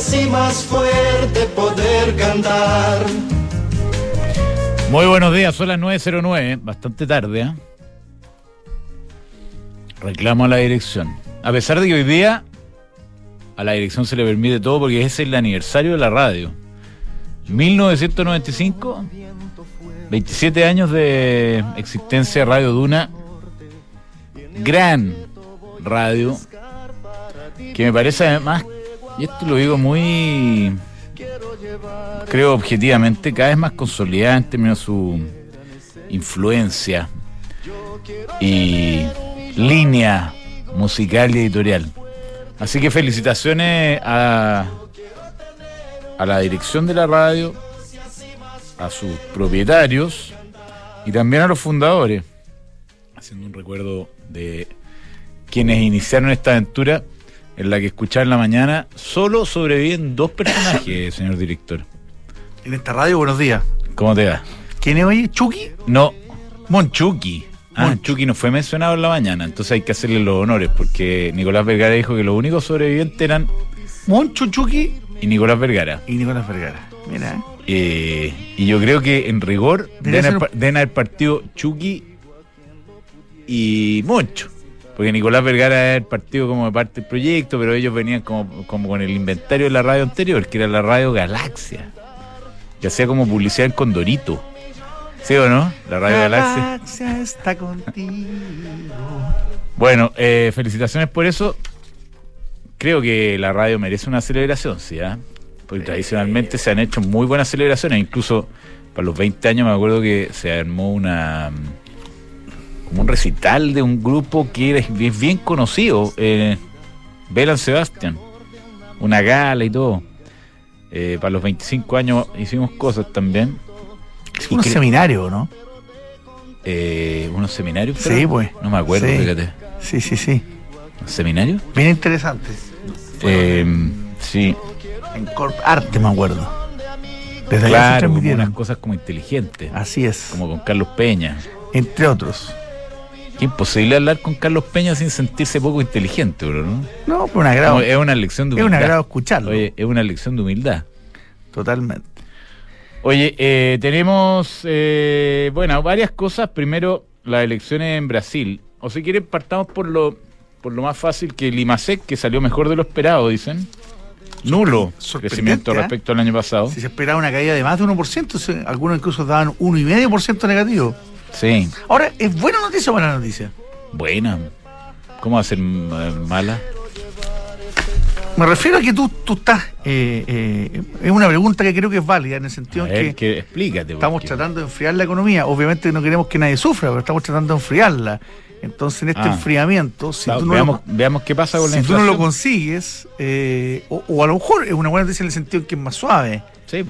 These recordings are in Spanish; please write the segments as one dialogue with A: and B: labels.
A: así más fuerte poder cantar.
B: Muy buenos días, son las 9.09, bastante tarde. ¿eh? Reclamo a la dirección. A pesar de que hoy día a la dirección se le permite todo porque es el aniversario de la radio. 1995, 27 años de existencia de Radio Duna, gran radio, que me parece además, y esto lo digo muy, creo objetivamente, cada vez más consolidada en términos de su influencia y línea musical y editorial. Así que felicitaciones a, a la dirección de la radio, a sus propietarios y también a los fundadores, haciendo un recuerdo de quienes iniciaron esta aventura en la que escuchar en la mañana solo sobreviven dos personajes, señor director.
C: En esta radio, buenos días.
B: ¿Cómo te va?
C: ¿Quién es hoy? ¿Chucky?
B: No, Monchuki. Ah, Chucky no fue mencionado en la mañana, entonces hay que hacerle los honores porque Nicolás Vergara dijo que los únicos sobrevivientes eran
C: Moncho, Chucky
B: y Nicolás Vergara.
C: y Nicolás Vergara. Mira, ¿eh?
B: Y yo creo que en rigor
C: Debería
B: deben haber,
C: ser-
B: pa- deben haber partido Chucky y Moncho. Porque Nicolás Vergara era el partido como de parte del proyecto, pero ellos venían como, como con el inventario de la radio anterior, que era la radio Galaxia. Que hacía como publicidad en Condorito. ¿Sí o no? La radio Galaxia.
C: Galaxia está contigo.
B: Bueno, eh, felicitaciones por eso. Creo que la radio merece una celebración, ¿sí? ah? Porque tradicionalmente se han hecho muy buenas celebraciones, incluso para los 20 años me acuerdo que se armó una como un recital de un grupo que es bien, bien conocido, eh, Belan Sebastian, una gala y todo. Eh, para los 25 años hicimos cosas también.
C: Es
B: Y
C: un
B: cre-
C: seminario, ¿no?
B: Eh, ¿Unos seminarios?
C: Sí,
B: creo?
C: pues.
B: No me acuerdo,
C: Sí.
B: fíjate.
C: Sí, sí, sí.
B: ¿Seminario?
C: Bien interesante.
B: Eh, sí.
C: En Corp Arte, me acuerdo. Desde allá se
B: Claro, como
C: transmitieron.
B: unas cosas como inteligentes,
C: Así es.
B: como con Carlos Peña.
C: Entre otros.
B: Qué imposible hablar con Carlos Peña sin sentirse poco inteligente, bro, ¿no?
C: No, pero un agrado.
B: Es una lección de
C: Es un
B: humildad.
C: agrado escucharlo.
B: Oye, es una lección de humildad.
C: Totalmente.
B: Oye, eh, tenemos, eh, bueno, varias cosas. Primero, las elecciones en Brasil. O si quieren, partamos por lo, por lo más fácil que el IMASEC, que salió mejor de lo esperado, dicen. Nulo crecimiento
C: ¿eh?
B: respecto al año pasado.
C: Si se esperaba una caída de más de 1%, se- algunos incluso daban 1,5% negativo.
B: Sí,
C: Ahora, ¿es buena noticia o mala noticia?
B: buena. ¿Cómo va a ser eh, mala?
C: Me refiero a que tú, tú estás. eh, eh, es una pregunta que creo que es válida en el sentido en
B: ver,
C: que
B: que, explícate.
C: estamos
B: porque-
C: tratando de enfriar la economía. Obviamente no queremos que nadie sufra, pero estamos tratando de enfriarla. Entonces, en este
B: Ah.
C: enfriamiento, si tú no
B: veamos,
C: lo,
B: veamos qué pasa con la
C: si tú no
B: inflación.
C: lo consigues, eh, o, o a lo mejor es una buena noticia en el sentido en que es más suave,
B: Sí,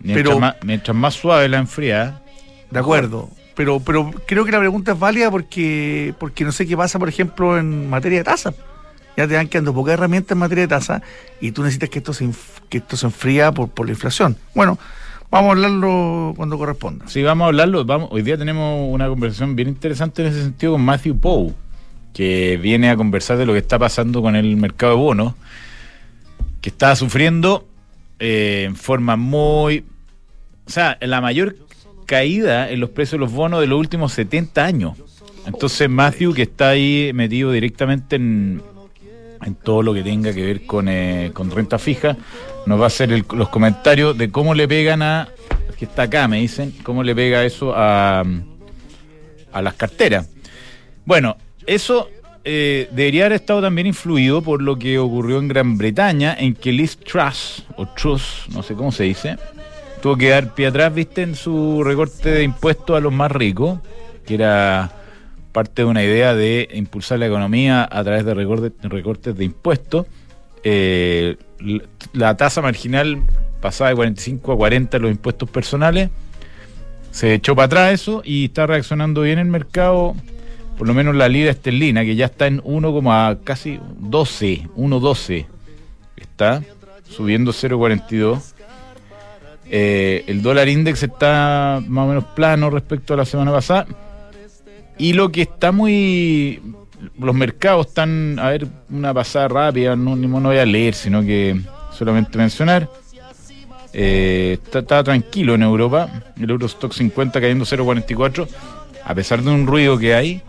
B: mientras,
C: Pero-
B: más, mientras más suave la enfriada,
C: de acuerdo. Pero, pero creo que la pregunta es válida porque, porque no sé qué pasa, por ejemplo, en materia de tasa. Ya te van quedando pocas herramientas en materia de tasa y tú necesitas que esto se, que esto se enfría por, por la inflación. Bueno, vamos a hablarlo cuando corresponda.
B: Sí, vamos a hablarlo. Hoy día tenemos una conversación bien interesante en ese sentido con Matthew Poe, que viene a conversar de lo que está pasando con el mercado de bonos, que está sufriendo eh, en forma muy... O sea, la mayor caída en los precios de los bonos de los últimos 70 años. Entonces Matthew, que está ahí metido directamente en, en todo lo que tenga que ver con, eh, con renta fija, nos va a hacer el- los comentarios de cómo le pegan a, que está acá, me dicen, cómo le pega eso a, a las carteras. Bueno, eso eh, debería haber estado también influido por lo que ocurrió en Gran Bretaña, en que Liz Truss, o Truss, no sé cómo se dice, tuvo que dar pie atrás, viste, en su recorte de impuestos a los más ricos, que era parte de una idea de impulsar la economía a través de recortes, de impuestos. Eh, la tasa marginal pasaba de 45 a 40 los impuestos personales. Se echó para atrás eso y está reaccionando bien el mercado, por lo menos la libra esterlina, que ya está en 1, como casi 12, 1.12. Está subiendo 0.42. Eh, el dólar index está más o menos plano respecto a la semana pasada. Y lo que está muy. Los mercados están. A ver, una pasada rápida, no, no voy a leer, sino que solamente mencionar. Eh, está, está tranquilo en Europa, el Eurostock 50 cayendo 0,44, a pesar de un ruido que hay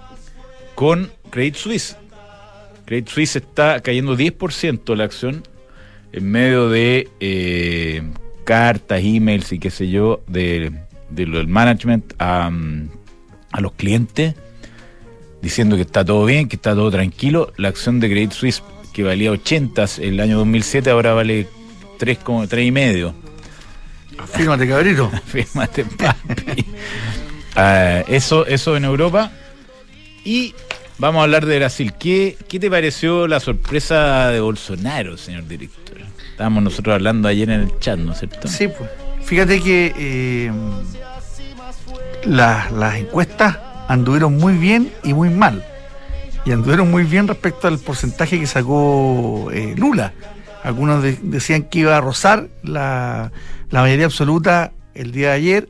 B: con Credit Suisse. Credit Suisse está cayendo 10% la acción en medio de eh, cartas, emails y qué sé yo, de, de lo del management a, a los clientes, diciendo que está todo bien, que está todo tranquilo. La acción de Credit Suisse, que valía 80 el año 2007, ahora vale 3, como- 3 y medio.
C: Fírmate, cabrito.
B: Fírmate, papi. Ah, eso, eso en Europa. Y vamos a hablar de Brasil. ¿Qué, ¿Qué te pareció la sorpresa de Bolsonaro, señor director? Estábamos nosotros hablando ayer en el chat, ¿no es cierto?
C: Sí, pues. Fíjate que eh, las- las encuestas anduvieron muy bien y muy mal. Y anduvieron muy bien respecto al porcentaje que sacó eh, Lula. Algunos de- decían que iba a rozar la, la mayoría absoluta el día de ayer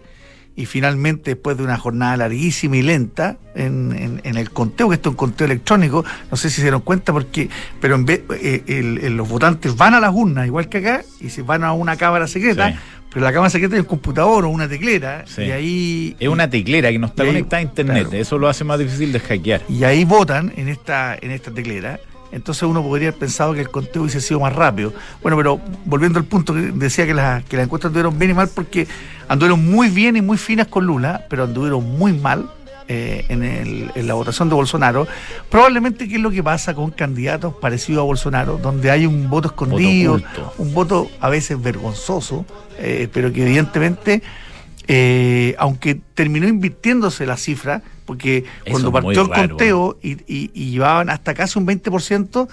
C: y finalmente después de una jornada larguísima y lenta en, en- en el conteo, que esto es un conteo electrónico, no sé si se dieron cuenta porque, pero en vez, eh, el- el- los votantes van a las urnas igual que acá y se van a una cámara secreta,
B: Sí.
C: pero la cámara secreta es un computador o una teclera
B: Sí.
C: y ahí
B: Es una teclera que no está
C: ahí-
B: conectada a internet.
C: claro.
B: Eso lo hace más difícil de hackear.
C: y ahí votan en esta, en esta teclera. Entonces uno podría haber pensado que el conteo hubiese sido más rápido. Bueno, pero volviendo al punto que decía que, la- que las encuestas anduvieron bien y mal porque anduvieron muy bien y muy finas con Lula, pero anduvieron muy mal eh, en, el- en la votación de Bolsonaro. Probablemente que es lo que pasa con candidatos parecidos a Bolsonaro, donde hay un voto escondido, un voto a veces vergonzoso, eh, pero que evidentemente, eh, aunque terminó invirtiéndose la cifra, porque
B: Eso
C: cuando partió el
B: raro,
C: conteo y, y- y llevaban hasta casi un 20%,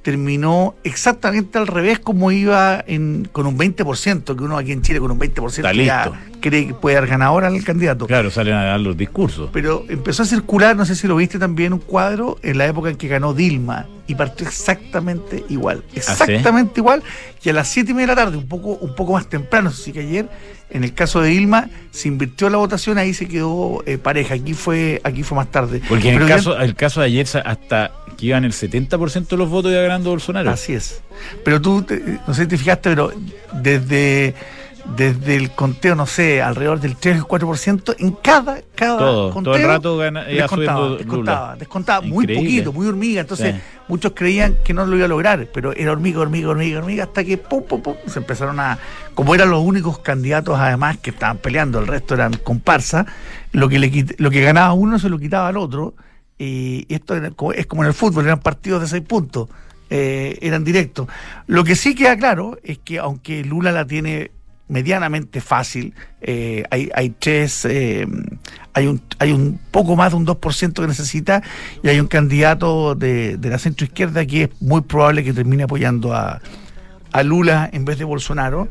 C: terminó exactamente al revés como iba en, con un 20%, que uno aquí en Chile con un 20%
B: Está
C: ya cree que puede dar ganador al candidato.
B: Claro, salen a dar los discursos.
C: Pero empezó a circular, no sé si lo viste también, un cuadro en la época en que ganó Dilma y partió exactamente igual.
B: ¿sí?
C: Exactamente igual. Y a las 7 y media de la tarde, un poco, un poco más temprano, así que ayer, en el caso de Dilma, se invirtió la votación, ahí se quedó eh, pareja. Aquí fue, aquí fue más tarde.
B: Porque en el caso, el caso de ayer, hasta que iban el 70% de los votos iba ganando Bolsonaro.
C: Así es. Pero tú, te- no sé si te fijaste, pero desde, desde el conteo, no sé, alrededor del 3 o 4%, en cada, cada
B: Todo,
C: conteo.
B: todo el rato gana-
C: descontaba, descontaba, descontaba muy poquito, muy hormiga. Entonces,
B: Sí.
C: muchos creían que no lo iba a lograr, pero era hormiga, hormiga, hormiga, hormiga, hasta que pum, pum, pum, se empezaron a. Como eran los únicos candidatos, además, que estaban peleando, el resto eran comparsa, lo que, le lo que ganaba uno se lo quitaba al otro. Y esto es como en el fútbol, eran partidos de seis puntos, eh, eran directos. Lo que sí queda claro es que aunque Lula la tiene medianamente fácil, eh, hay, hay tres, eh, hay, un, hay un poco más de un 2% que necesita y hay un candidato de, de la centro izquierda que es muy probable que termine apoyando a, a Lula en vez de Bolsonaro.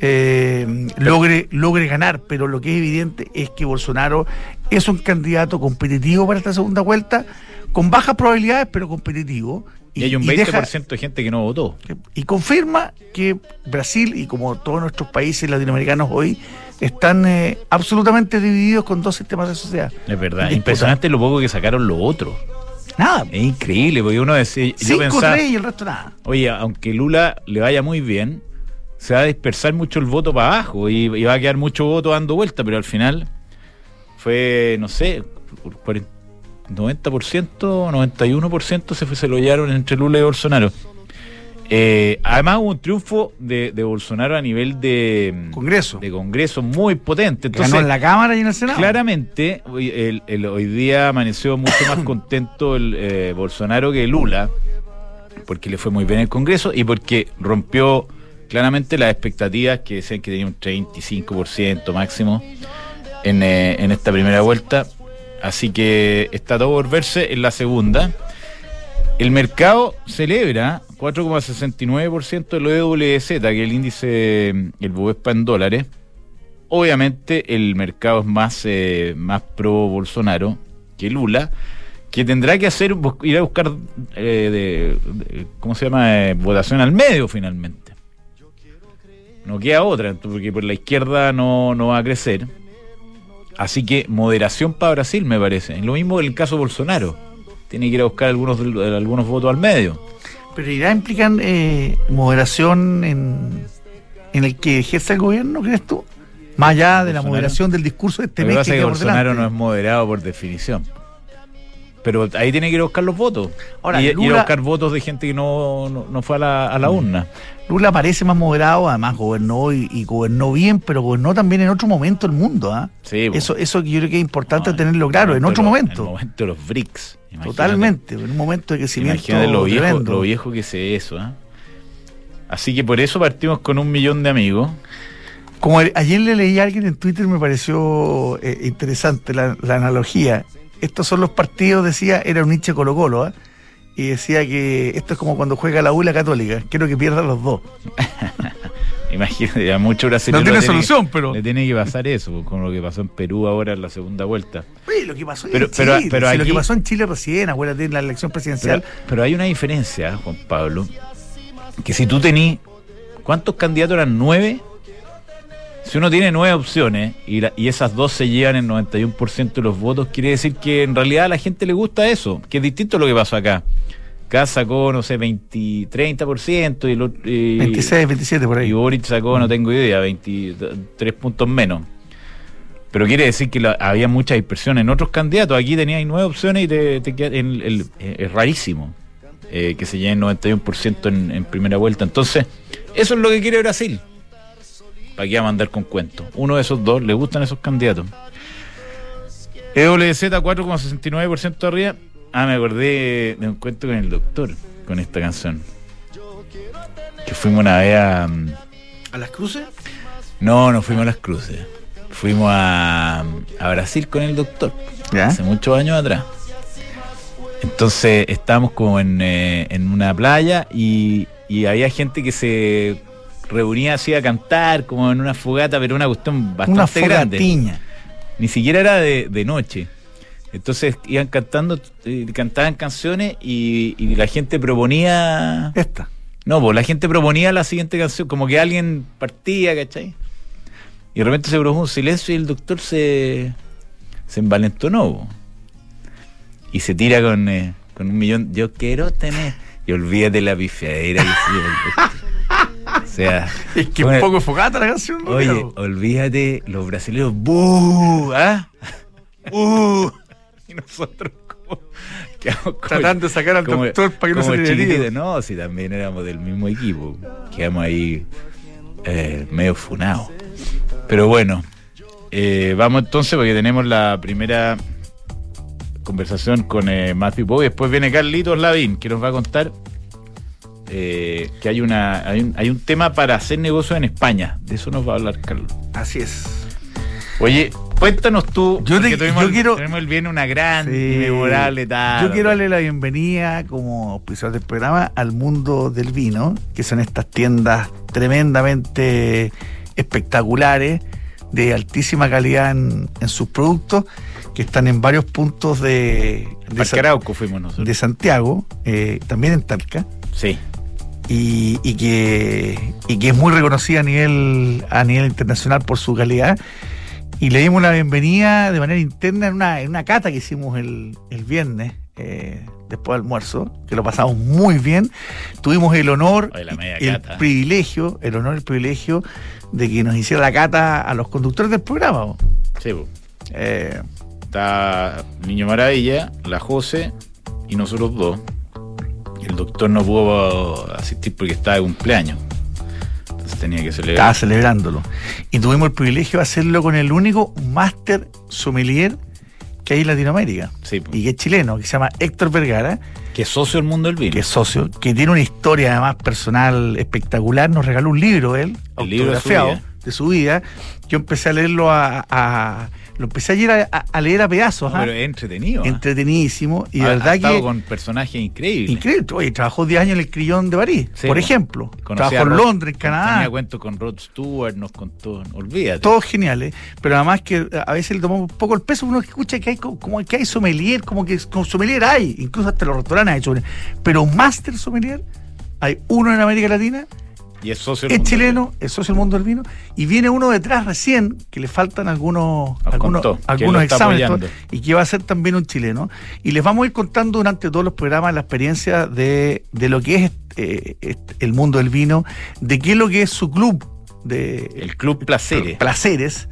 C: eh, logre, logre ganar, pero lo que es evidente es que Bolsonaro es un candidato competitivo para esta segunda vuelta, con bajas probabilidades, pero competitivo.
B: Y hay un
C: y
B: 20%
C: deja-
B: de gente que no votó.
C: y confirma que Brasil y como todos nuestros países latinoamericanos hoy están eh, absolutamente divididos con dos sistemas de sociedad.
B: Es verdad. Impresionante lo poco que sacaron los otros.
C: Nada.
B: Es increíble, porque uno decía, yo
C: Cinco,
B: pensaba,
C: tres y el resto nada.
B: oye, aunque Lula le vaya muy bien, se va a dispersar mucho el voto para abajo y, y va a quedar mucho voto dando vuelta, pero al final fue, no sé, 40 90%, 91% se, fue, se lo llevaron entre Lula y Bolsonaro. Eh, además hubo un triunfo de, de Bolsonaro a nivel de
C: Congreso.
B: de Congreso muy potente. Entonces,
C: Ganó en la Cámara y en el Senado.
B: Claramente, hoy, el- el- hoy día amaneció mucho más contento el eh, Bolsonaro que Lula, porque le fue muy bien el Congreso y porque rompió claramente las expectativas que decían que tenía un 35% máximo en, eh, en esta primera vuelta. Así que está todo por verse en la segunda. El mercado celebra 4,69% de lo EWZ, que es el índice, el Bovespa en dólares. Obviamente el mercado es más, eh, más pro Bolsonaro que Lula, que tendrá que hacer ir a buscar eh, de- ¿cómo se llama? Eh, votación al medio finalmente. No queda otra, porque por la izquierda no, no va a crecer. Así que moderación para Brasil, me parece. Lo mismo el caso Bolsonaro. Tiene que ir a buscar algunos, algunos votos al medio.
C: Pero irá implican eh, moderación en, en el que ejerce el gobierno, ¿crees tú? Más allá de la moderación del discurso de este
B: Lo que
C: mes
B: pasa
C: que
B: es que
C: por
B: Bolsonaro no es moderado por definición. Pero ahí tiene que ir a buscar los votos.
C: Ahora,
B: y, ir a buscar votos de gente que no, no, no fue a la, a la urna.
C: Lula parece más moderado, además gobernó y, y gobernó bien, pero gobernó también en otro momento el mundo. ¿ah?
B: Sí.
C: Eso, eso yo creo que es importante
B: No,
C: tenerlo claro, en otro momento.
B: En el momento de los BRICS. Imagínate.
C: Totalmente, en un momento de crecimiento
B: Imagínate lo viejo,
C: tremendo.
B: lo viejo que se eso. ¿ah? Así que por eso partimos con un millón de amigos.
C: Como el- ayer le leí a alguien en Twitter, me pareció eh, interesante la, la analogía. Estos son los partidos, decía, era un Nietzsche Colo Colo, ¿ah? y decía que esto es como cuando juega la U y la Católica, quiero que pierdan los dos.
B: Imagínate, a muchos brasileños.
C: No tiene
B: le
C: solución, pero-
B: Le tiene que pasar eso, pues, con lo que pasó en Perú ahora en la segunda vuelta.
C: Oye, lo que pasó
B: Pero-
C: en
B: pero-
C: Chile,
B: pero
C: si lo
B: aquí-
C: que pasó en Chile recién, acuérdate, en la elección presidencial,
B: pero hay una diferencia, Juan Pablo, que si tú tenés, ¿cuántos candidatos eran? ¿Nueve? Si uno tiene nueve opciones y, la- y esas dos se llevan el 91% de los votos, quiere decir que en realidad a la gente le gusta eso, que es distinto a lo que pasó acá. Acá sacó, no sé, 20, 30% y, el otro- y-
C: 26, 27 por
B: y
C: ahí.
B: Boric sacó, no tengo idea, 23 puntos menos. Pero quiere decir que la- había mucha dispersión en otros candidatos. Aquí tenías nueve opciones y te, te en el- es rarísimo eh, que se llene el 91% en, en primera vuelta. Entonces, eso es lo que quiere Brasil. ¿Para qué va a mandar con cuentos? Uno de esos dos, le gustan esos candidatos. EWZ 4,69% arriba. Ah, me acordé de un cuento con el doctor, con esta canción. Que fuimos una vez a... mm,
C: ¿A las cruces?
B: no, no fuimos a las cruces. Fuimos a, a Brasil con el doctor.
C: ¿Ya?
B: Hace muchos años atrás. Entonces estábamos como en, eh, en una playa y, y había gente que se reunía así a cantar, como en una fogata, pero una cuestión bastante
C: Una
B: grande. Ni siquiera era de, de noche. Entonces iban cantando, eh, cantaban canciones y, y la gente proponía.
C: Esta.
B: No, pues la gente proponía la siguiente canción, como que alguien partía, ¿cachai? Y de repente se produjo un silencio y el doctor se, se envalentonó. po. Y se tira con, eh, con un millón. Yo quiero tener. Y olvídate la pifiadera que hacía el doctor. O sea.
C: Es que
B: bueno,
C: un poco fogata la canción.
B: Oye, olvídate, los brasileños, ¡buh! ¿Ah? ¡buh! Y nosotros como
C: Tratando de sacar al
B: como-
C: doctor para que no se le.
B: No, si también éramos del mismo equipo. Quedamos ahí eh, medio funados. Pero bueno, eh, vamos entonces porque tenemos la primera conversación con eh, Matthew y después viene Carlitos Lavín que nos va a contar eh, que hay una hay un, hay un tema para hacer negocio en España. De eso nos va a hablar Carlos.
C: Así es.
B: Oye, cuéntanos tú.
C: Yo te-
B: tuvimos,
C: yo quiero-
B: tenemos el bien una gran
C: Sí.
B: y memorable tarde.
C: Yo quiero darle la bienvenida como auspiciador del programa al mundo del vino, que son estas tiendas tremendamente espectaculares, de altísima calidad en, en sus productos, que están en varios puntos de, de,
B: Parque
C: Sa-
B: Arauco fuimos nosotros.
C: de Santiago, eh, también en Talca.
B: Sí.
C: Y, y que, y que es muy reconocida a nivel, a nivel internacional por su calidad. Y le dimos la bienvenida de manera interna en una, en una cata que hicimos el, el viernes, eh, después del almuerzo, que lo pasamos muy bien. Tuvimos el honor, el
B: cata.
C: privilegio, el honor el privilegio de que nos hiciera la cata a los conductores del programa.
B: Sí.
C: Eh,
B: está Niño Maravilla, la Jose y nosotros dos. El doctor no pudo asistir porque estaba de cumpleaños. Entonces tenía que
C: estaba
B: celebrar.
C: celebrándolo. Y tuvimos el privilegio de hacerlo con el único máster sommelier que hay en Latinoamérica.
B: Sí,
C: y que es chileno, que se llama Héctor Vergara,
B: que es socio del mundo del vino.
C: que es socio, que tiene una historia además personal espectacular. Nos regaló un libro él,
B: El libro de su vida.
C: de su vida. Yo empecé a leerlo a, a- lo empecé ayer a, a- a leer a pedazos,
B: No,
C: ¿ah?
B: pero es entretenido. ¿ah?
C: entretenidísimo y de verdad que
B: con personajes increíbles.
C: increíble. Oye, trabajó 10 años en el Crillón de París,
B: Sí,
C: por
B: po.
C: ejemplo. Trabajó en Londres, en Canadá.
B: Tenía cuentos con Rod Stewart, nos contó. Olvídate.
C: todos geniales, pero además que a veces le tomamos un poco el peso, uno escucha que hay co- como que hay sommelier, como que como sommelier hay, incluso hasta los restaurantes hay sommelier, pero un máster sommelier hay uno en América Latina
B: Y es socio del
C: es
B: mundo del
C: chileno, es socio del mundo del vino, y viene uno detrás recién, que le faltan algunos,
B: Nos
C: algunos,
B: contó,
C: exámenes,
B: apoyando.
C: y que va a ser también un chileno. Y les vamos a ir contando durante todos los programas la experiencia de, de lo que es eh, este- el mundo del vino, de qué es lo que es su club de
B: El Club Placeres.
C: placeres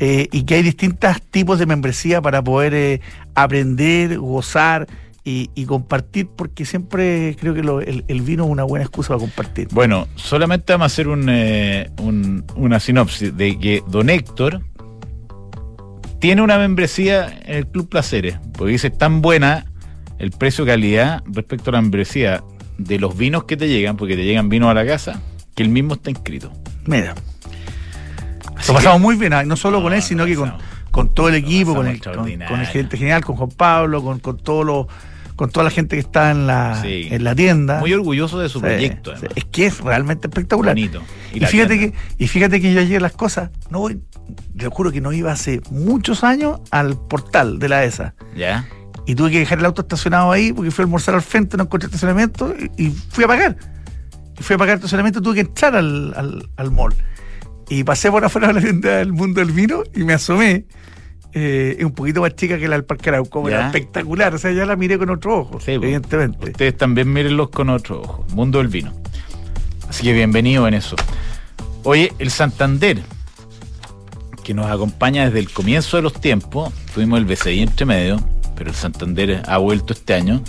C: eh, y que hay distintos tipos de membresía para poder eh, aprender, gozar y, y compartir, porque siempre creo que lo- el, el vino es una buena excusa para compartir.
B: Bueno, solamente vamos a hacer un, eh, un- una sinopsis de que don Héctor tiene una membresía en el Club Placeres, porque dice tan buena el precio-calidad respecto a la membresía de los vinos que te llegan, porque te llegan vinos a la casa, que él mismo está inscrito.
C: Mira,
B: Así
C: lo
B: que-
C: pasamos muy bien, ah, no solo
B: No,
C: con él,
B: no,
C: sino que con, todo el equipo, con el, con, con el gerente general, con Juan Pablo, con todos los con toda la gente que está en la,
B: Sí.
C: en la tienda.
B: Muy orgulloso de su
C: Sí,
B: proyecto, además.
C: Es que es realmente espectacular.
B: Bonito.
C: Y, fíjate
B: tienda.
C: que, y fíjate que yo ayer las cosas, no voy, te juro que no iba hace muchos años al portal de la ESA.
B: ¿Ya?
C: Y tuve que dejar el auto estacionado ahí porque fui a almorzar al frente, no encontré estacionamiento y, y fui a pagar. Y fui a pagar estacionamiento, tuve que entrar al, al, al mall. Y pasé por afuera de la tienda del mundo del vino y me asomé. Eh, es un poquito más chica que la del Parque Arauco, pero
B: Ya.
C: espectacular. O sea, ya la miré con otro ojo,
B: Sí, pues.
C: evidentemente.
B: Ustedes también mírenlos con otro ojo. Mundo del vino. Así que bienvenido en eso. Oye, el Santander, que nos acompaña desde el comienzo de los tiempos, tuvimos el BCI entre medio, pero el Santander ha vuelto este año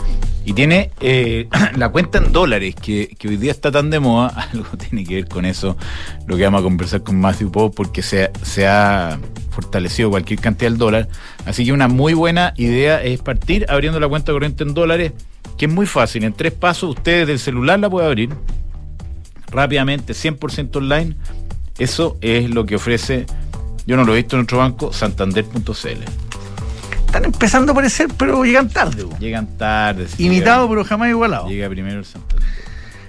B: y tiene eh, la cuenta en dólares, que, hoy día está tan de moda, algo tiene que ver con eso, lo que vamos a conversar con Matthew Poe, porque se, se ha fortalecido cualquier cantidad del dólar. Así que una muy buena idea es partir abriendo la cuenta corriente en dólares, que es muy fácil. En tres pasos, ustedes del celular la pueden abrir rápidamente, 100% online. Eso es lo que ofrece, yo no lo he visto en otro banco, santander.cl.
C: Están empezando a aparecer, pero llegan tarde. bo.
B: Llegan tarde. sí,
C: Imitado,
B: llega-
C: pero jamás igualado.
B: Llega primero el Santander.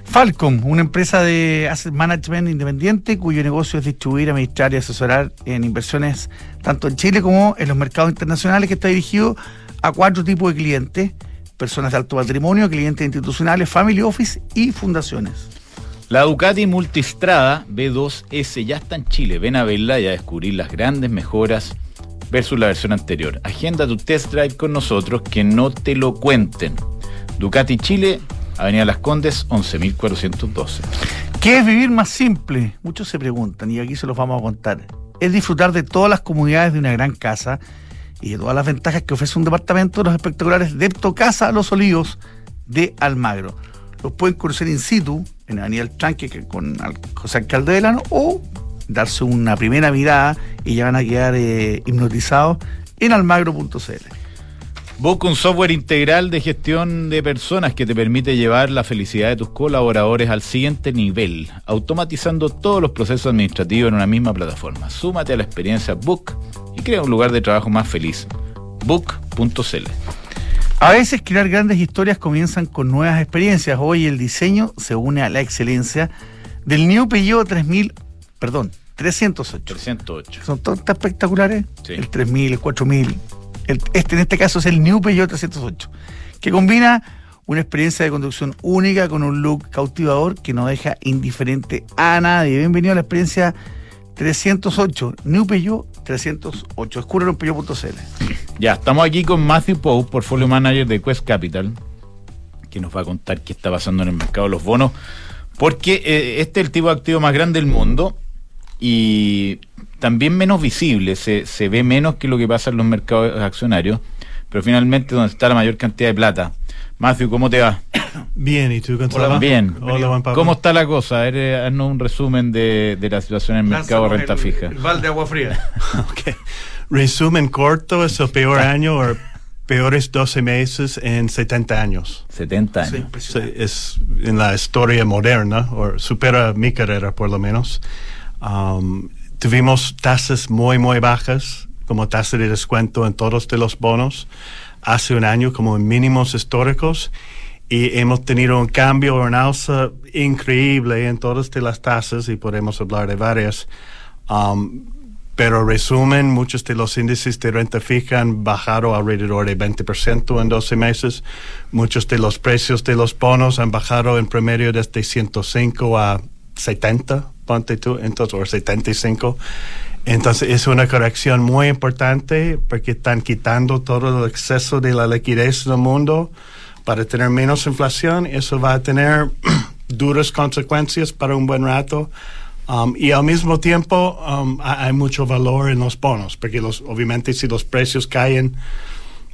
C: Falcom, una empresa de asset management independiente cuyo negocio es distribuir, administrar y asesorar en inversiones tanto en Chile como en los mercados internacionales, que está dirigido a cuatro tipos de clientes: personas de alto patrimonio, clientes institucionales, family office y fundaciones.
B: La Ducati Multistrada B2S ya está en Chile. Ven a verla y a descubrir las grandes mejoras versus la versión anterior. Agenda tu test drive con nosotros, que no te lo cuenten. Ducati Chile, Avenida Las Condes, 11.412.
C: ¿Qué es vivir más simple? Muchos se preguntan y aquí se los vamos a contar. Es disfrutar de todas las comodidades de una gran casa y de todas las ventajas que ofrece un departamento de los espectaculares Depto Casa Los Olivos de Almagro. Los pueden conocer in situ en Avenida El Tranque que- con José Alcalde Delano o darse una primera mirada y ya van a quedar eh, hipnotizados en almagro.cl.
B: Busca un software integral de gestión de personas que te permite llevar la felicidad de tus colaboradores al siguiente nivel, automatizando todos los procesos administrativos en una misma plataforma. Súmate a la experiencia Book y crea un lugar de trabajo más feliz. Book.cl.
C: A veces crear grandes historias comienzan con nuevas experiencias. Hoy el diseño se une a la excelencia del New Peugeot 3000, perdón, 308.
B: 308.
C: Son todos tan espectaculares.
B: Sí.
C: El 3000, el 4000. El, este en este caso es el New Peugeot 308, que combina una experiencia de conducción única con un look cautivador que no deja indiferente a nadie. Bienvenido a la experiencia 308, New Peugeot 308. Escúrelo en peugeot.cl.
B: Ya, estamos aquí con Matthew Poe, portfolio manager de Quest Capital, que nos va a contar qué está pasando en el mercado de los bonos, porque eh, este es el tipo de activo más grande del mundo y también menos visible, se, se ve menos que lo que pasa en los mercados accionarios, pero finalmente donde está la mayor cantidad de plata. Matthew, ¿cómo te va?
D: Bien, ¿y tú, Gonzalo?
B: Bien.
D: Hola, Juan Pablo.
B: ¿Cómo está la cosa? Eh, haznos un resumen de, de la situación en el mercado de renta fija.
C: balde de agua fría.
D: Ok. Resumen corto, es el peor año o peores 12 meses en 70 años.
B: 70 años.
D: Sí, es en la historia moderna, o supera mi carrera por lo menos. Um, tuvimos tasas muy, muy bajas, como tasa de descuento en todos de los bonos, hace un año como en mínimos históricos, y hemos tenido un cambio, un alza increíble en todas de las tasas, y podemos hablar de varias. Um, pero resumen, muchos de los índices de renta fija han bajado alrededor de 20% en 12 meses. Muchos de los precios de los bonos han bajado en promedio desde 105 a 70, ponte tú, entonces, o 75. Entonces es una corrección muy importante porque están quitando todo el exceso de la liquidez del mundo para tener menos inflación. Eso va a tener duras consecuencias para un buen rato. Um, y al mismo tiempo um, ha- hay mucho valor en los bonos, porque los, obviamente si los precios caen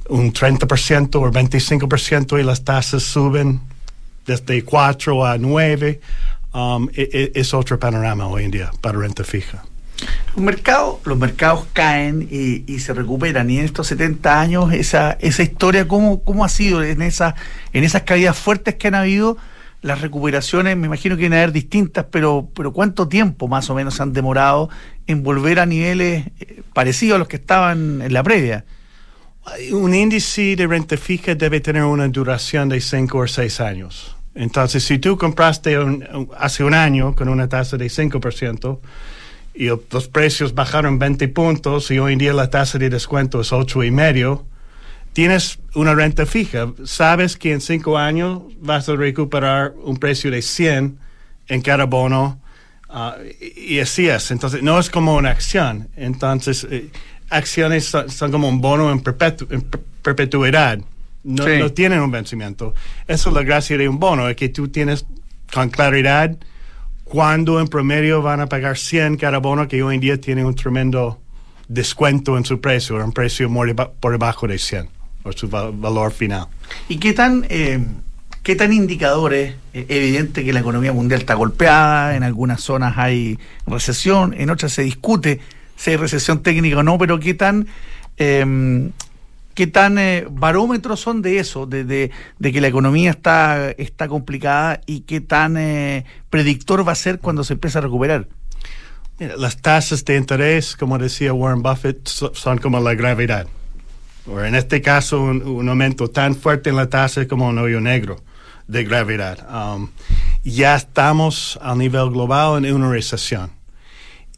D: un 30% o 25% y las tasas suben desde 4 a 9, um, e- e- es otro panorama hoy en día para renta fija.
C: Los mercados, los mercados caen y, y se recuperan. Y en estos 70 años, esa, esa historia, ¿cómo, ¿cómo ha sido en, esa, en esas caídas fuertes que han habido? Las recuperaciones, me imagino que van a haber distintas, pero, pero ¿cuánto tiempo más o menos se han demorado en volver a niveles eh, parecidos a los que estaban en la previa?
D: Un índice de renta fija debe tener una duración de 5 o 6 años. Entonces, si tú compraste un- hace un año con una tasa de 5% y los precios bajaron 20 puntos y hoy en día la tasa de descuento es 8 y medio, tienes una renta fija. Sabes que en 5 años vas a recuperar un precio de 100 en cada bono ah, y así es. Entonces, no es como una acción. Entonces, eh, acciones son, son como un bono en, perpetu- en per- perpetuidad. No,
C: Sí.
D: no tienen un vencimiento. Eso es la gracia de un bono, es que tú tienes con claridad cuándo en promedio van a pagar 100 cada bono, que hoy en día tiene un tremendo descuento en su precio, un precio por debajo de 100, o su val- valor final.
C: ¿Y qué tan, eh, qué tan indicadores? Eh, evidente que la economía mundial está golpeada, en algunas zonas hay recesión, en otras se discute si hay recesión técnica o no, pero qué tan, eh, qué tan eh, barómetros son de eso, de, de- de que la economía está, está complicada y qué tan eh, predictor va a ser cuando se empieza a recuperar.
D: Mira, las tasas de interés, como decía Warren Buffett, so- son como la gravedad. O en este caso, un, un aumento tan fuerte en la tasa como un hoyo negro de gravedad. Um, ya estamos a nivel global en una recesión.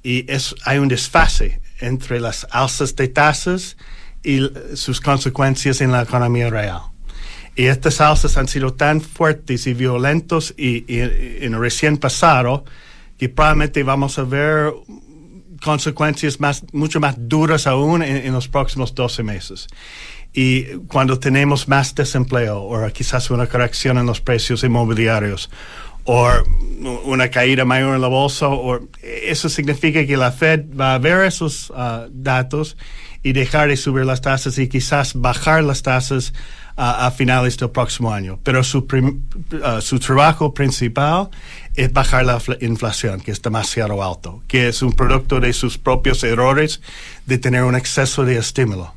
D: Y es, hay un desfase entre las alzas de tasas y sus consecuencias en la economía real. Y estas alzas han sido tan fuertes y violentos y, y- y en recién pasado que probablemente vamos a ver consecuencias más, mucho más duras aún en, en los próximos 12 meses. Y cuando tenemos más desempleo o quizás una corrección en los precios inmobiliarios o una caída mayor en la bolsa, o eso significa que la Fed va a ver esos ah, datos y dejar de subir las tasas y quizás bajar las tasas ah, a finales del próximo año. Pero su, prim- ah, su trabajo principal es bajar la fla- inflación, que es demasiado alto, que es un producto de sus propios errores de tener un exceso de estímulo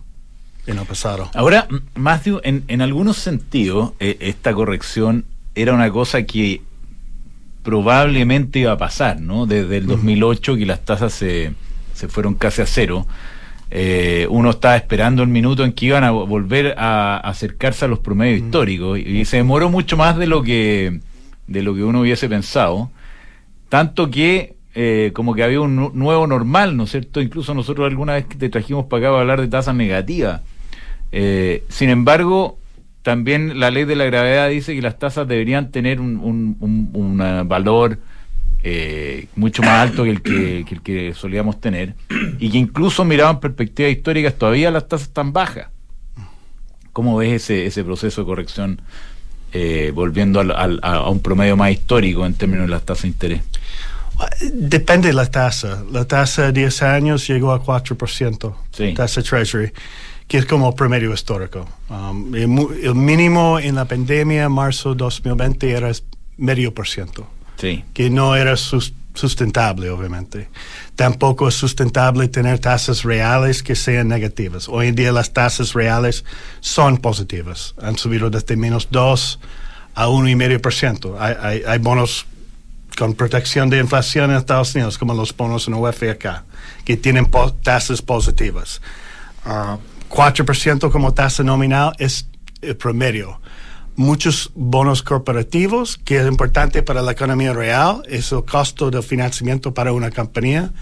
D: en el pasado.
B: Ahora, Matthew, en, en algunos sentidos, eh, esta corrección era una cosa que probablemente iba a pasar, ¿no? Desde el 2008 que las tasas se, se fueron casi a cero. Eh, uno estaba esperando el minuto en que iban a vo- volver a acercarse a los promedios históricos y, y se demoró mucho más de lo que de lo que uno hubiese pensado tanto que eh, como que había un nu- nuevo normal, ¿no es cierto? Incluso nosotros alguna vez que te trajimos para acá para hablar de tasas negativas. Eh, sin embargo, también la ley de la gravedad dice que las tasas deberían tener un, un- un- un, eh, valor eh, mucho más alto que el que, que el que solíamos tener y que incluso miraban perspectivas históricas todavía las tasas están bajas. ¿Cómo ves ese, ese proceso de corrección eh, volviendo al- al- a, un promedio más histórico en términos de las tasas de interés?
D: Depende de la tasa. La tasa de 10 años llegó a 4%.
B: Sí.
D: Tasa Treasury, que es como promedio histórico. Um, el, el mínimo en la pandemia, marzo 2020, era medio por ciento.
B: Sí.
D: que no era sus- sustentable, obviamente. Tampoco es sustentable tener tasas reales que sean negativas. Hoy en día las tasas reales son positivas. Han subido desde menos 2 a 1,5%. Hay, hay, hay bonos con protección de inflación en Estados Unidos, como los bonos en UF acá, que tienen po- tasas positivas. Ah, 4% como tasa nominal es el promedio. Muchos bonos corporativos, que es importante para la economía real, es el costo del financiamiento para una compañía,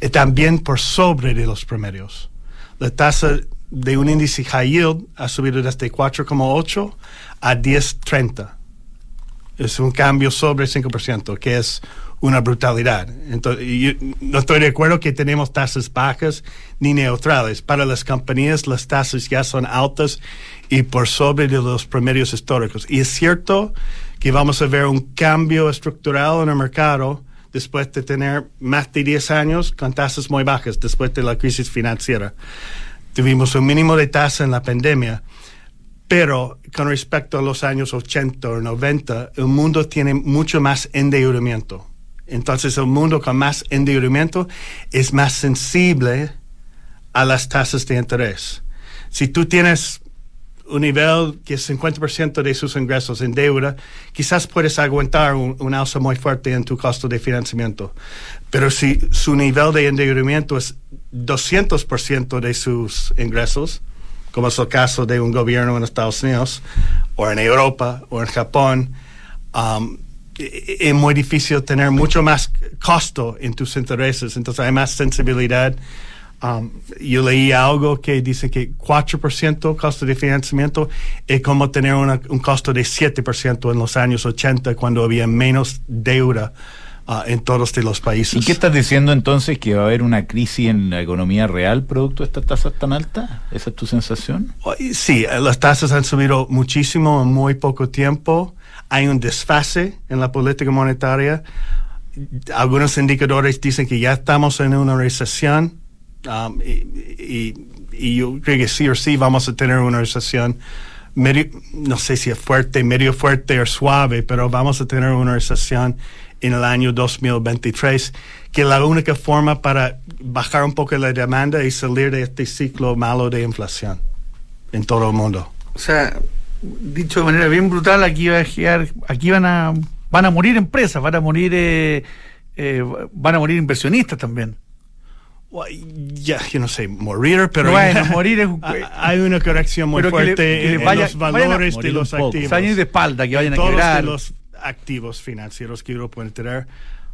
D: y también por sobre de los promedios. La tasa de un índice high yield ha subido desde 4,8 a 10,30 es un cambio sobre 5%, que es una brutalidad. Entonces, yo no estoy de acuerdo que tenemos tasas bajas ni neutrales. Para las compañías las tasas ya son altas y por sobre de los promedios históricos. Y es cierto que vamos a ver un cambio estructural en el mercado después de tener más de 10 años con tasas muy bajas después de la crisis financiera. Tuvimos un mínimo de tasa en la pandemia, pero con respecto a los años 80 o 90, el mundo tiene mucho más endeudamiento. Entonces el mundo con más endeudamiento es más sensible a las tasas de interés. Si tú tienes un nivel que es 50% de sus ingresos en deuda, quizás puedes aguantar un, alza muy fuerte en tu costo de financiamiento. Pero si su nivel de endeudamiento es 200% de sus ingresos, como es el caso de un gobierno en Estados Unidos, o en Europa, o en Japón, um, es muy difícil tener mucho más costo en tus intereses, entonces hay más sensibilidad. Um, yo leí algo que dice que 4% costo de financiamiento es como tener un costo de 7% en los años 80 cuando había menos deuda uh, en todos los países.
B: ¿Y qué estás diciendo entonces? ¿Que va a haber una crisis en la economía real producto de estas tasas tan altas? ¿Esa es tu sensación?
D: Sí, las tasas han subido muchísimo en muy poco tiempo hay un desfase en la política monetaria. Algunos indicadores dicen que ya estamos en una recesión um, y, yo creo que sí o sí vamos a tener una recesión. Medio, no sé si es fuerte, medio fuerte o suave, pero vamos a tener una recesión en el año 2023, que la única forma para bajar un poco la demanda es salir de este ciclo malo de inflación en todo el mundo.
C: O sea, dicho de manera bien brutal, aquí va a quedar, aquí van a van a morir empresas, van a morir eh, eh, van a morir inversionistas también.
D: Ya, yo no sé, morir, pero
C: bueno, morir es
D: hay una corrección muy fuerte en, los valores de los activos.
C: Años de espalda que vayan a
D: todos
C: quebrar.
D: los activos financieros que uno puede tener.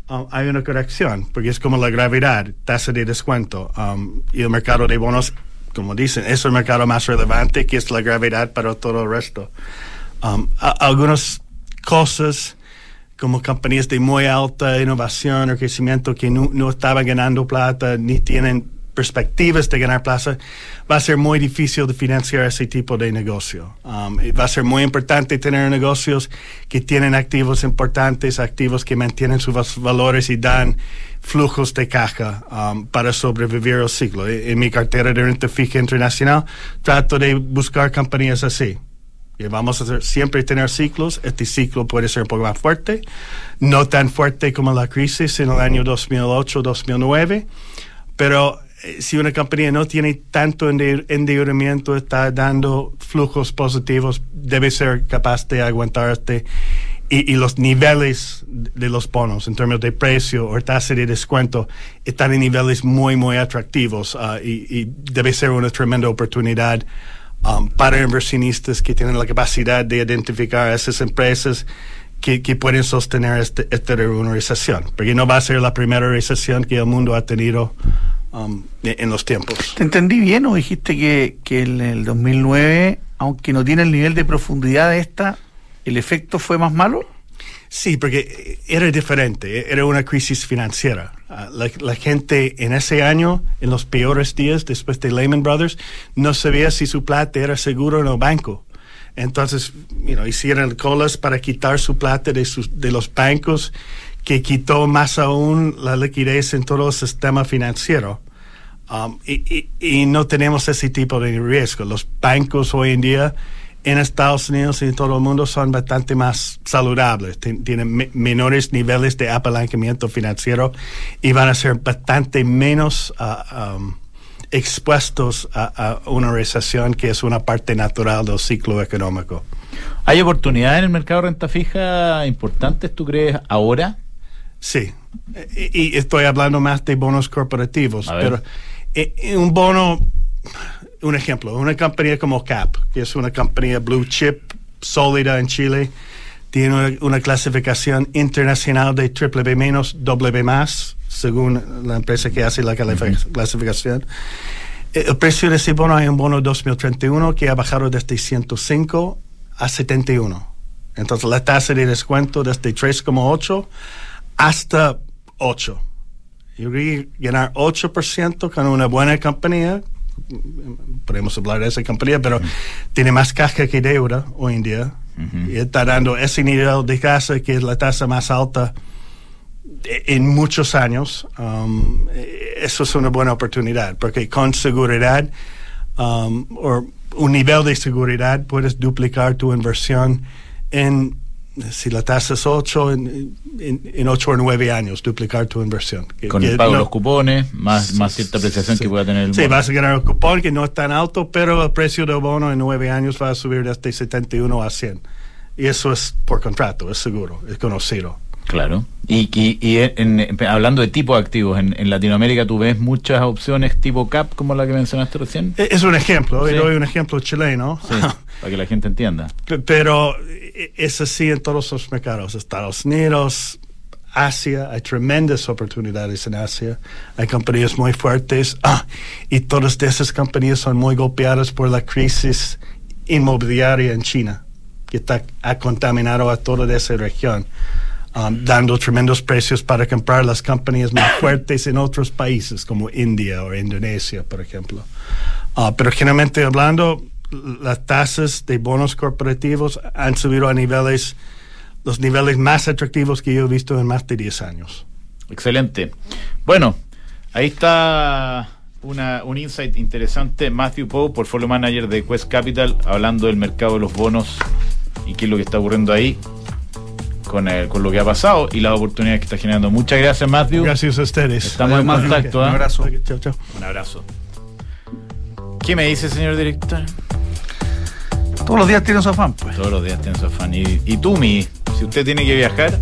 D: Um, hay una corrección, porque es como la gravedad, tasa de descuento, um, y el mercado de bonos como dicen, es el mercado más relevante que es la gravedad para todo el resto. Um, algunas cosas como compañías de muy alta innovación o crecimiento que no, no estaban ganando plata ni tienen perspectivas de ganar plaza, va a ser muy difícil de financiar ese tipo de negocio. Um, va a ser muy importante tener negocios que tienen activos importantes, activos que mantienen sus valores y dan flujos de caja um, para sobrevivir el ciclo. En mi cartera de renta fija internacional trato de buscar compañías así. Vamos a siempre tener ciclos. Este ciclo puede ser un poco más fuerte, no tan fuerte como la crisis en el año 2008-2009, pero si una compañía no tiene tanto endeudamiento, está dando flujos positivos, debe ser capaz de aguantarte. Y, los niveles de los bonos en términos de precio o tasa de descuento están en niveles muy, muy atractivos uh, y, debe ser una tremenda oportunidad um, para inversionistas que tienen la capacidad de identificar esas empresas que, que pueden sostener este, esta recesión, porque no va a ser la primera recesión que el mundo ha tenido Um, en los tiempos.
C: ¿Te entendí bien o dijiste que, que en el 2009, aunque no tiene el nivel de profundidad de esta, el efecto fue más malo?
D: Sí, porque era diferente, era una crisis financiera. Ah, la, gente en ese año, en los peores días después de Lehman Brothers, no sabía si su plata era seguro en el banco. Entonces, you hicieron colas para quitar su plata de, sus, de los bancos, que quitó más aún la liquidez en todo el sistema financiero. Um, y, no tenemos ese tipo de riesgo. Los bancos hoy en día en Estados Unidos y en todo el mundo son bastante más saludables, tienen menores niveles de apalancamiento financiero y van a ser bastante menos uh, um, expuestos a, una recesión que es una parte natural del ciclo económico.
B: ¿Hay oportunidades en el mercado de renta fija importantes, tú crees, ahora?
D: Sí, y, estoy hablando más de bonos corporativos, pero eh, eh, un bono, un ejemplo, una compañía como CAP, que es una compañía blue chip sólida en Chile, tiene una, clasificación internacional de triple B menos, doble más, según la empresa que hace la clasificación. Eh, el precio de ese bono hay un bono 2031 que ha bajado desde 105 a 71. Entonces la tasa de descuento desde 3,8 hasta 8. Yo creo que ganar 8% con una buena compañía, podemos hablar de esa compañía, pero tiene más caja que deuda hoy en día. Y está dando ese nivel de casa que es la tasa más alta en muchos años. Um, eso es una buena oportunidad, porque con seguridad um, o un nivel de seguridad puedes duplicar tu inversión en si la tasa es 8, en, en, 8 o 9 años, duplicar tu inversión.
B: Con el pago de los cupones, más, más cierta apreciación que pueda tener el
D: bono. Sí, vas a ganar un cupón que no es tan alto, pero el precio del bono en 9 años va a subir desde 71 a 100. Y eso es por contrato, es seguro, es conocido.
B: Claro. Y, y, hablando de tipo de activos, en, Latinoamérica tú ves muchas opciones tipo CAP, como la que mencionaste recién.
D: Es un ejemplo, hoy doy un ejemplo chileno.
B: Sí, para que la gente entienda.
D: Pero es así en todos los mercados. Estados Unidos, Asia, hay tremendas oportunidades en Asia, hay compañías muy fuertes ah, y todas esas compañías son muy golpeadas por la crisis inmobiliaria en China, que está, ha contaminado a toda esa región. Um, dando tremendos precios para comprar las compañías más fuertes en otros países como India o Indonesia, por ejemplo. Uh, pero generalmente hablando, las tasas de bonos corporativos han subido a niveles, los niveles más atractivos que yo he visto en más de 10 años.
B: Excelente. Bueno, ahí está una, un insight interesante. Matthew Poe, portfolio manager de Quest Capital, hablando del mercado de los bonos y qué es lo que está ocurriendo ahí con, con lo que ha pasado y las oportunidades que está generando. Muchas gracias, Matthew.
D: Gracias a ustedes.
B: Estamos en contacto.
C: Un ¿ah? abrazo.
D: Chao, chao.
B: Un abrazo. ¿Qué me dice, señor director?
C: Todos los días tiene su afán, pues.
B: Todos los días tiene su afán. Y, y Tumi, si usted tiene que viajar,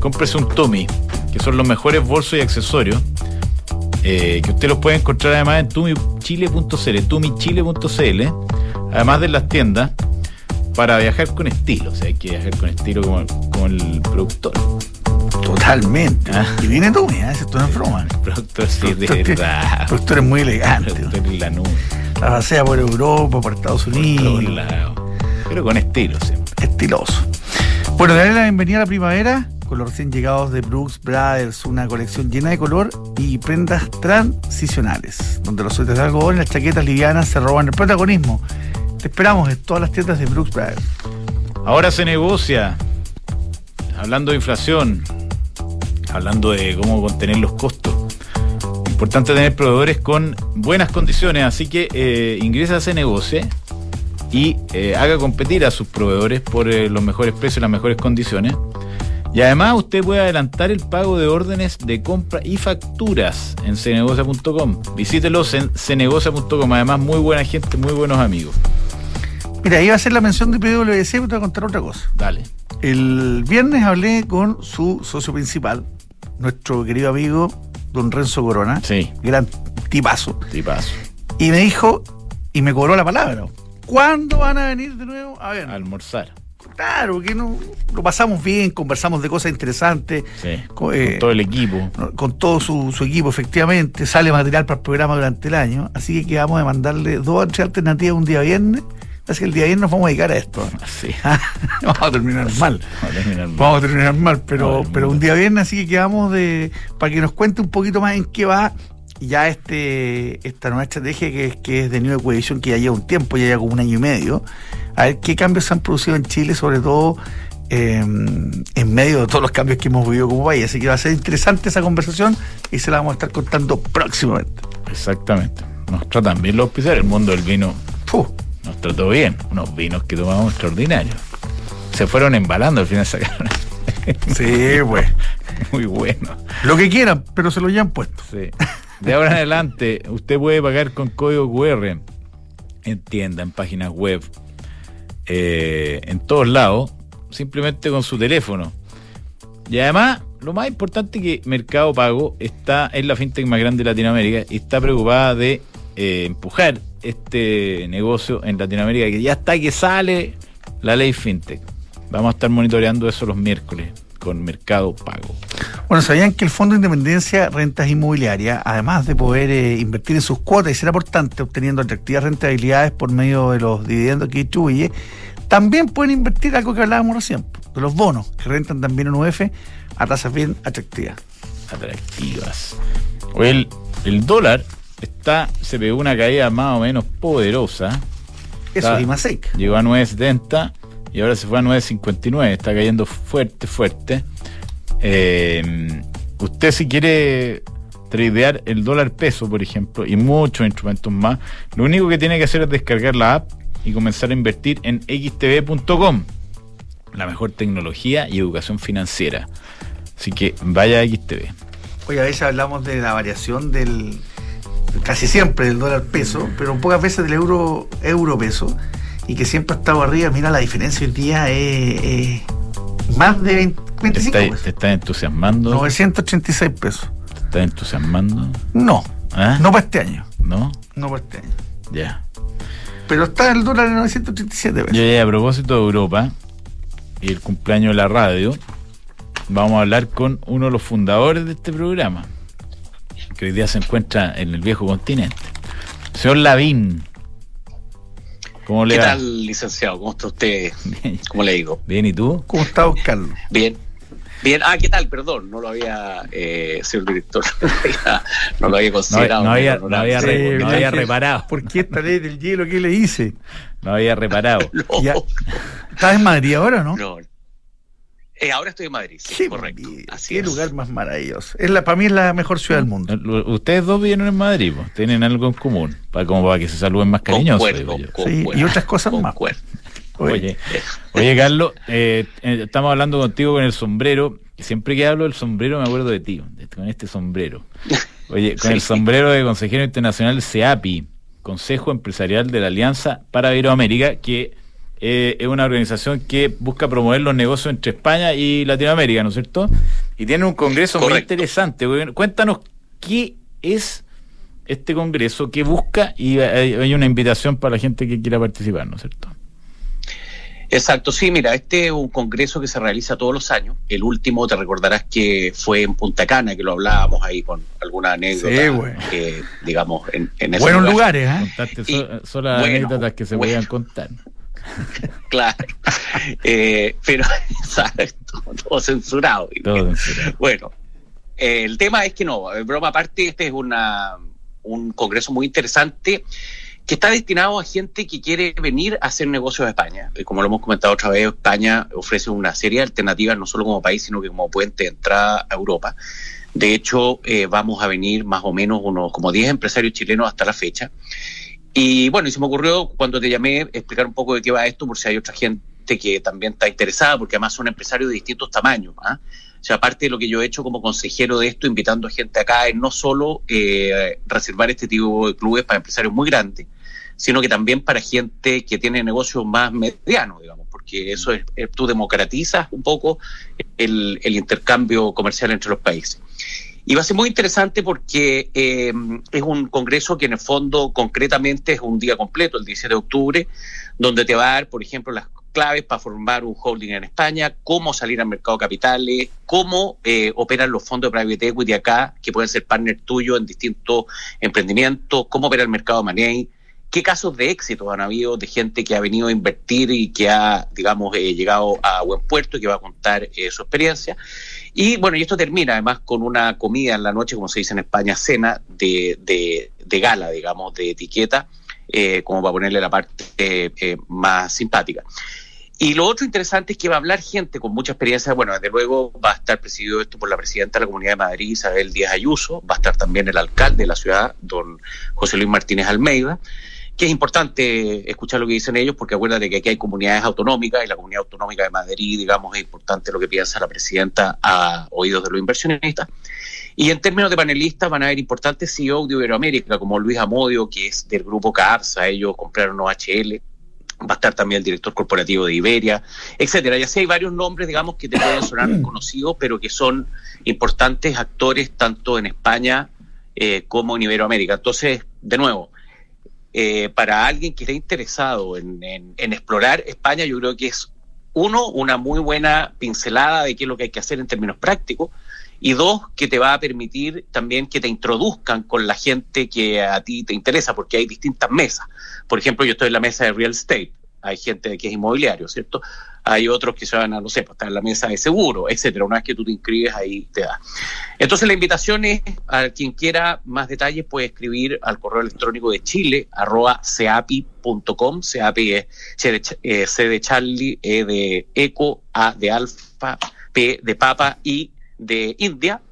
B: cómprese un Tumi, que son los mejores bolsos y accesorios. Eh, que usted los puede encontrar además en tumichile.cl, tumichile.cl, además de las tiendas para viajar con estilo. O sea, hay que viajar con estilo como, como el productor.
C: Totalmente. Ah. Y viene tú, mira, esto no es broma.
B: El productor sí, de verdad.
C: El productor es muy elegante. El
B: productor la nube.
C: La pasea por Europa, por Estados Unidos.
B: Pero con estilo siempre.
C: Estiloso. Bueno, darle la bienvenida a la primavera con los recién llegados de Brooks Brothers, una colección llena de color y prendas transicionales, donde los suéteres de algodón y las chaquetas livianas se roban el protagonismo te esperamos en todas las tiendas de Brooks Brothers.
B: Ahora se negocia, hablando de inflación, hablando de cómo contener los costos. Importante tener proveedores con buenas condiciones, así que eh, ingresa a ese y eh, haga competir a sus proveedores por eh, los mejores precios y las mejores condiciones. Y además usted puede adelantar el pago de órdenes de compra y facturas en cenegocia.com. Visítelos en cenegocia.com. Además, muy buena gente, muy buenos amigos.
C: Mira, iba a hacer la mención de PwC, pero te voy a contar otra cosa.
B: Dale.
C: El viernes hablé con su socio principal, nuestro querido amigo don Renzo Corona.
B: Sí.
C: Gran tipazo.
B: Tipazo.
C: Y me dijo, y me cobró la palabra, ¿cuándo van a venir de nuevo a ver?
B: A almorzar.
C: Claro, que no, lo pasamos bien, conversamos de cosas interesantes.
B: Sí, con, eh, todo el equipo.
C: Con todo su, equipo, efectivamente. Sale material para el programa durante el año. Así que quedamos de mandarle dos o tres alternativas un día viernes Así que el día de ayer nos vamos a dedicar a esto.
B: Sí.
C: vamos a terminar mal. Vamos a terminar mal. pero, pero un día viernes así que quedamos de. para que nos cuente un poquito más en qué va ya este esta nueva estrategia que es, que es de New Equation, que ya lleva un tiempo, ya lleva como un año y medio. A ver qué cambios se han producido en Chile, sobre todo em, en medio de todos los cambios que hemos vivido como país. Así que va a ser interesante esa conversación y se la vamos a estar contando próximamente.
B: Exactamente. Nos tratan bien los pisares, el mundo del vino. Nos trató bien. Unos vinos que tomamos extraordinarios. Se fueron embalando al final sacaron.
C: Sí, pues.
B: Muy bueno.
C: Lo que quieran, pero se lo ya han puesto.
B: Sí. De ahora en adelante, usted puede pagar con código QR en tienda, en páginas web, eh, en todos lados, simplemente con su teléfono. Y además, lo más importante que Mercado Pago está, es la fintech más grande de Latinoamérica y está preocupada de eh, empujar este negocio en Latinoamérica, que ya está que sale la ley fintech. Vamos a estar monitoreando eso los miércoles con Mercado Pago.
C: Bueno, sabían que el Fondo de Independencia Rentas Inmobiliarias, además de poder eh, invertir en sus cuotas y ser aportante, obteniendo atractivas rentabilidades por medio de los dividendos que distribuye, También pueden invertir algo que hablábamos recién, de los bonos, que rentan también en UF a tasas bien atractivas.
B: Atractivas. O el, el dólar está, se pegó una caída más o menos poderosa.
C: Eso es IMASEC.
B: Llegó a 9.70 y ahora se fue a 9.59. Está cayendo fuerte, fuerte. Eh, usted si quiere tradear el dólar peso, por ejemplo, y muchos instrumentos más, lo único que tiene que hacer es descargar la app y comenzar a invertir en xtv.com. La mejor tecnología y educación financiera. Así que vaya a XTV.
C: Oye, a veces hablamos de la variación del casi siempre del dólar peso, pero pocas veces del euro euro peso y que siempre ha estado arriba. Mira, la diferencia hoy día es, es más de 20
B: ¿Te
C: 25
B: está,
C: pesos.
B: te está entusiasmando?
C: 986 pesos.
B: ¿Te está entusiasmando?
C: No,
B: ¿Ah?
C: no para este año.
B: ¿No?
C: No para este año.
B: Ya.
C: Pero está el dólar en 987 pesos.
B: Yo ya a propósito de Europa y el cumpleaños de la radio, vamos a hablar con uno de los fundadores de este programa, que hoy día se encuentra en el viejo continente. Señor Lavín. ¿Cómo le
E: ¿Qué
B: va?
E: tal, licenciado? ¿Cómo está usted? ¿Cómo le digo?
B: Bien, ¿y tú?
C: ¿Cómo está, Carlos?
E: Bien. Bien, ah, ¿qué tal? Perdón, no lo había, eh, señor director, no lo había, no lo había
B: No,
E: considerado.
B: no había, había
C: Sí,
B: no reparado.
C: ¿Por qué esta ley del hielo? ¿Qué le hice?
B: No había reparado.
E: No,
C: Ya. ¿Estás en Madrid ahora, no?
E: no. Eh, ahora estoy en Madrid, sí,
C: Qué
E: correcto.
C: maravilla,
E: Así
C: qué
E: es.
C: lugar más maravilloso. Es la, para mí es la mejor ciudad del mundo.
B: Ustedes dos viven en Madrid, pues, tienen algo en común, para, como para que se saluden más cariñosos.
E: Concuerdo,
B: digo yo.
E: concuerdo,
C: y otras cosas más.
B: Oye, oye Carlos, eh, eh, estamos hablando contigo con el sombrero. Siempre que hablo del sombrero me acuerdo de ti, con este sombrero. Oye, con
E: Sí.
B: el sombrero de consejero internacional CEAPI, Consejo Empresarial de la Alianza para Iberoamérica, que eh, es una organización que busca promover los negocios entre España y Latinoamérica, ¿no es cierto? Y tiene un congreso muy interesante. Cuéntanos qué es este congreso, qué busca y hay, una invitación para la gente que quiera participar, ¿no es cierto?
E: Exacto, sí, mira, este es un congreso que se realiza todos los años. El último, te recordarás que fue en Punta Cana, que lo hablábamos ahí con alguna anécdota,
C: Sí, bueno.
E: eh, digamos, en, en
C: Buenos
E: lugar.
C: lugares, ¿eh?
B: Contaste
E: Y-
B: so- solo las
E: bueno,
B: anécdotas que se
E: bueno.
B: podían contar.
E: Claro. Eh, pero, exacto, todo censurado.
B: Todo censurado.
E: Bueno, eh, el tema es que no, eh, broma aparte, este es una, un congreso muy interesante que está destinado a gente que quiere venir a hacer negocios a España. Como lo hemos comentado otra vez, España ofrece una serie de alternativas, no solo como país, sino que como puente de entrada a Europa. De hecho, eh, vamos a venir más o menos unos como 10 empresarios chilenos hasta la fecha. Y bueno, y se me ocurrió cuando te llamé explicar un poco de qué va esto, por si hay otra gente que también está interesada, porque además son empresarios de distintos tamaños. ¿ah? O sea, aparte de lo que yo he hecho como consejero de esto, invitando gente acá, es no solo eh, reservar este tipo de clubes para empresarios muy grandes, sino que también para gente que tiene negocios más medianos, digamos, porque eso es, tú democratizas un poco el intercambio comercial entre los países. Y va a ser muy interesante porque eh, es un congreso que en el fondo concretamente es un día completo, el 17 de octubre, donde te va a dar, por ejemplo, las claves para formar un holding en España, cómo salir al mercado de capitales, cómo eh, operan los fondos de private equity acá, que pueden ser partner tuyo en distintos emprendimientos, cómo opera el mercado de money, qué casos de éxito han habido de gente que ha venido a invertir y que ha, digamos, eh, llegado a buen puerto y que va a contar eh, su experiencia. Y bueno, y esto termina además con una comida en la noche, como se dice en España, cena de, de, de gala, digamos, de etiqueta, eh, como para ponerle la parte eh, más simpática. Y lo otro interesante es que va a hablar gente con mucha experiencia. Bueno, desde luego va a estar presidido esto por la presidenta de la Comunidad de Madrid, Isabel Díaz Ayuso. Va a estar también el alcalde de la ciudad, don José Luis Martínez Almeida. Que es importante escuchar lo que dicen ellos, porque acuérdate que aquí hay comunidades autonómicas y la comunidad autonómica de Madrid, digamos, es importante lo que piensa la presidenta a oídos de los inversionistas. Y en términos de panelistas van a haber importantes CEO de Iberoamérica, como Luis Amodio, que es del grupo CARSA, ellos compraron OHL, va a estar también el director corporativo de Iberia, etcétera. Y así hay varios nombres, digamos, que te pueden sonar conocidos, pero que son importantes actores tanto en España eh, como en Iberoamérica. Entonces, de nuevo, eh, para alguien que esté interesado en, en- en explorar España, yo creo que es, uno, una muy buena pincelada de qué es lo que hay que hacer en términos prácticos, y dos, que te va a permitir también que te introduzcan con la gente que a ti te interesa, porque hay distintas mesas. Por ejemplo, yo estoy en la mesa de real estate. hay gente que es inmobiliario, ¿cierto? Hay otros que se van a, no sé, pues, estar en la mesa de seguro, etcétera. Una vez que tú te inscribes, ahí te da. Entonces, la invitación es a quien quiera más detalles, puede escribir al correo electrónico de chile, arroba ceapi.com. Ceapi es eh, C de Charlie, E de Eco, A de Alfa, P de Papa y de India,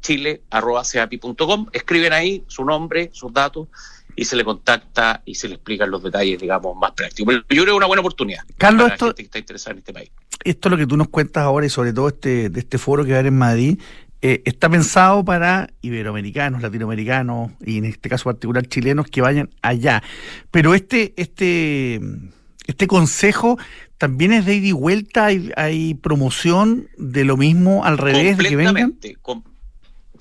E: chile.ceapi.com. Escriben ahí su nombre, sus datos y se le contacta y se le explican los detalles, digamos, más prácticos. Yo creo que es una buena oportunidad
C: Carlos,
E: para
C: esto-
E: la gente que está interesada en este país.
C: Esto es lo que tú nos cuentas ahora y sobre todo este, de este foro que va a haber en Madrid, eh, está pensado para iberoamericanos, latinoamericanos y en este caso particular chilenos que vayan allá. Pero este, este, este consejo también es de ida y vuelta, hay, hay promoción de lo mismo al revés, de que vengan.
E: Com-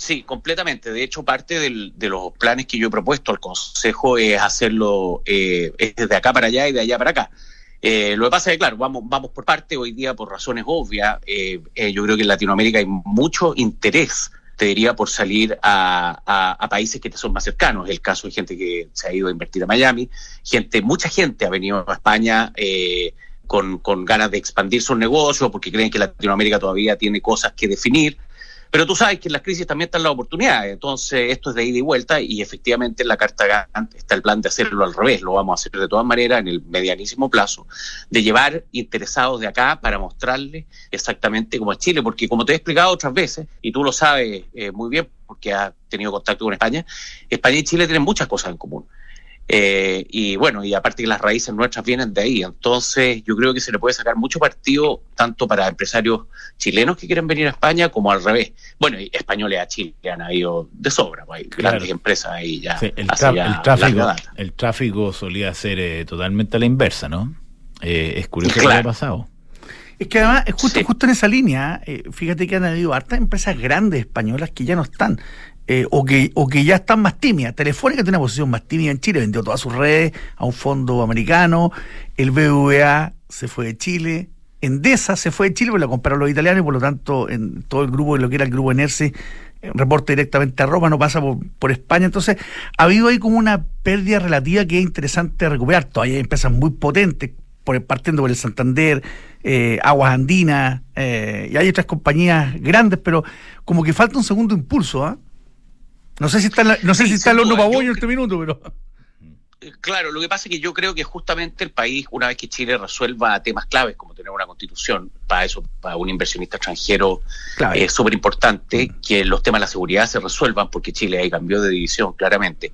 E: sí, completamente. De hecho, parte de los planes que yo he propuesto al Consejo es hacerlo eh, es desde acá para allá y de allá para acá. Eh, lo que pasa es que, claro, vamos, vamos por parte hoy día por razones obvias. eh, eh, yo creo que en Latinoamérica hay mucho interés, te diría, por salir a, a- a países que te son más cercanos. El caso de gente que se ha ido a invertir a Miami, gente, mucha gente ha venido a España eh, con, con ganas de expandir sus negocios porque creen que Latinoamérica todavía tiene cosas que definir. Pero tú sabes que en las crisis también están las oportunidades. Entonces, esto es de ida y vuelta y efectivamente en la carta está el plan de hacerlo al revés. Lo vamos a hacer de todas maneras en el medianísimo plazo, de llevar interesados de acá para mostrarles exactamente cómo es Chile. Porque como te he explicado otras veces, y tú lo sabes eh, muy bien porque has tenido contacto con España, España y Chile tienen muchas cosas en común. Eh, y bueno, y aparte que las raíces nuestras vienen de ahí. Entonces, yo creo que se le puede sacar mucho partido tanto para empresarios chilenos que quieren venir a España como al revés. Bueno, y españoles a Chile han ido de sobra, pues hay
B: Claro.
E: grandes empresas ahí ya.
B: Sí, el,
E: hace
B: tra-
E: ya
B: el tráfico, el tráfico solía ser eh, totalmente a la inversa, ¿no? Eh, es curioso lo
E: Claro.
B: que ha pasado.
C: Es que además, es justo,
E: Sí.
C: justo en esa línea, eh, fíjate que han habido hartas empresas grandes españolas que ya no están, eh, o, que, o que ya están más tímidas. Telefónica tiene una posición más tímida en Chile, vendió todas sus redes a un fondo americano, el BVA se fue de Chile, Endesa se fue de Chile, pero la compraron los italianos y por lo tanto en todo el grupo, lo que era el grupo Enerce, eh, reporta directamente a Roma, no pasa por, por España. Entonces, ha habido ahí como una pérdida relativa que es interesante recuperar. Todavía hay empresas muy potentes, por, partiendo por el Santander, eh, Aguas Andinas, eh, y hay otras compañías grandes, pero como que falta un segundo impulso, ¿ah? No sé si está, la- no sé
E: Sí,
C: si está el horno para en este minuto, pero.
E: Eh, Claro, lo que pasa es que yo creo que justamente el país, una vez que Chile resuelva temas claves como tener una constitución, para eso, para un inversionista extranjero
C: Claro.
E: es súper importante que los temas de la seguridad se resuelvan porque Chile ahí cambió de división claramente.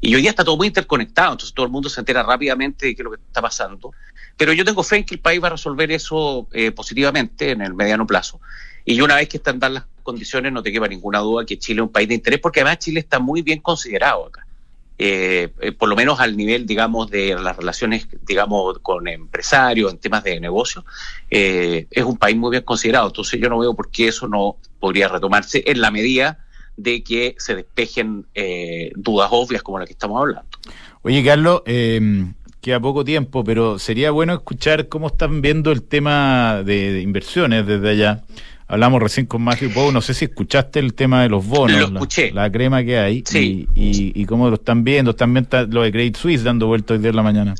E: Y hoy día está todo muy interconectado, entonces todo el mundo se entera rápidamente de qué es lo que está pasando. Pero yo tengo fe en que el país va a resolver eso eh, positivamente en el mediano plazo. Y una vez que están dadas las condiciones, no te quepa ninguna duda que Chile es un país de interés, porque además Chile está muy bien considerado acá. Eh, eh, por lo menos al nivel, digamos, de las relaciones, digamos, con empresarios, en temas de negocio, eh, es un país muy bien considerado. Entonces yo no veo por qué eso no podría retomarse en la medida de que se despejen dudas obvias como la que estamos hablando.
B: Oye, Carlos, eh, queda poco tiempo, pero sería bueno escuchar cómo están viendo el tema de inversiones desde allá. Hablamos recién con Matthew Poe, no sé si escuchaste el tema de los bonos,
E: Lo
B: la-
E: escuché.
B: La, crema que hay
E: Sí.
B: y, y- y cómo lo están viendo. También está lo de Credit Suisse dando vueltas hoy día en la mañana.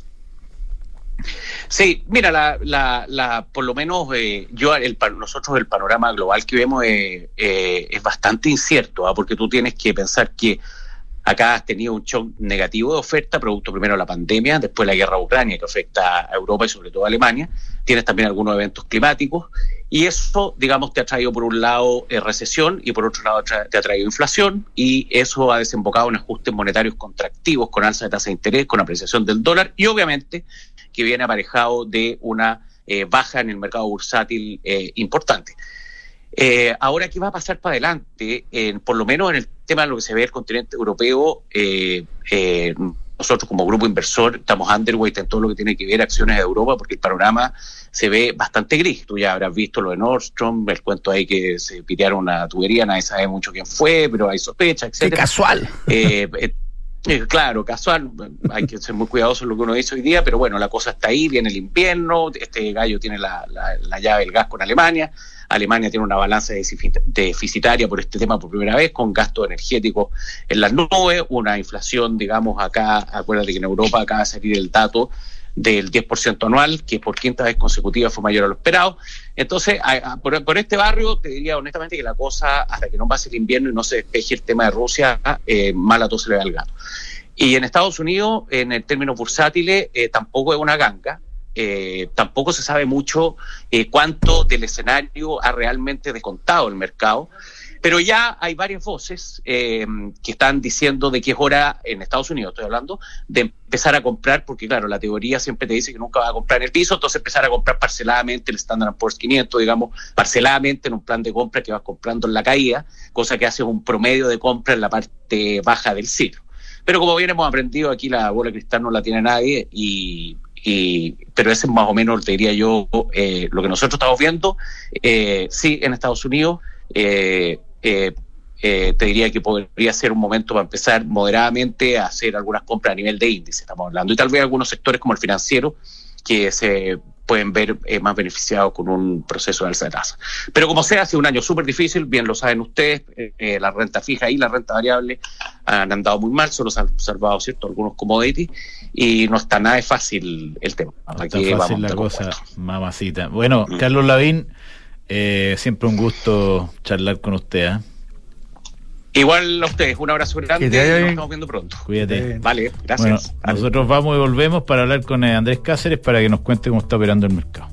E: Sí, mira, la, la, la, por lo menos eh, yo, el, nosotros el panorama global que vemos eh, eh, es bastante incierto, ¿ah? porque tú tienes que pensar que acá has tenido un shock negativo de oferta, producto primero de la pandemia, después la guerra de Ucrania que afecta a Europa y sobre todo a Alemania. Tienes también algunos eventos climáticos y eso, digamos, te ha traído por un lado eh, recesión y por otro lado te ha traído inflación y eso ha desembocado en ajustes monetarios contractivos con alza de tasa de interés, con apreciación del dólar y obviamente que viene aparejado de una eh, baja en el mercado bursátil eh, importante. Eh, ahora, ¿qué va a pasar para adelante? Eh, por lo menos en el tema de lo que se ve el continente europeo, eh, eh, nosotros como grupo inversor estamos underweight en todo lo que tiene que ver acciones de Europa porque el panorama se ve bastante gris. Tú ya habrás visto lo de Nordstrom, el cuento ahí que se pitearon una tubería, nadie sabe mucho quién fue, pero hay sospecha, etcétera.
C: casual.
E: Eh, eh, claro, casual, hay que ser muy cuidadoso en lo que uno dice hoy día, pero bueno, la cosa está ahí, viene el invierno, este gallo tiene la, la- la llave del gas con Alemania, Alemania tiene una balanza defici- deficitaria por este tema por primera vez, con gasto energético en las nubes, una inflación, digamos, acá, acuérdate que en Europa acaba de salir el dato del 10% anual, que por quinta vez consecutiva fue mayor a lo esperado. Entonces, por, este barrio, te diría honestamente que la cosa, hasta que no pase el invierno y no se despeje el tema de Rusia, eh, mal a todo se le va al gato. Y en Estados Unidos, en el término bursátiles, eh, tampoco es una ganga. Eh, tampoco se sabe mucho eh, cuánto del escenario ha realmente descontado el mercado. Pero ya hay varias voces eh, que están diciendo de que es hora, en Estados Unidos estoy hablando, de empezar a comprar, porque claro, la teoría siempre te dice que nunca va a comprar en el piso, entonces empezar a comprar parceladamente el Standard Poor's 500, digamos, parceladamente en un plan de compra que vas comprando en la caída, cosa que hace un promedio de compra en la parte baja del ciclo. Pero como bien hemos aprendido, aquí la bola cristal no la tiene nadie y, pero ese es más o menos, te diría yo, eh, lo que nosotros estamos viendo. Eh, sí, en Estados Unidos, eh, eh, eh, te diría que podría ser un momento para empezar moderadamente a hacer algunas compras a nivel de índice, estamos hablando, y tal vez algunos sectores como el financiero que se pueden ver eh, más beneficiados con un proceso de alza de tasa. Pero como sea, ha sido un año súper difícil, bien lo saben ustedes, la renta fija y la renta variable han andado muy mal, solo se han observado cierto algunos commodities y no está nada fácil el tema.
B: No está fácil la cosa, mamacita. Bueno, mm. Carlos Lavín eh, siempre un gusto charlar con usted.
E: Igual a ustedes, un abrazo grande y nos estamos viendo pronto.
B: Cuídate.
E: Vale, gracias.
B: nosotros vamos y volvemos para hablar con eh, Andrés Cáceres para que nos cuente cómo está operando el mercado.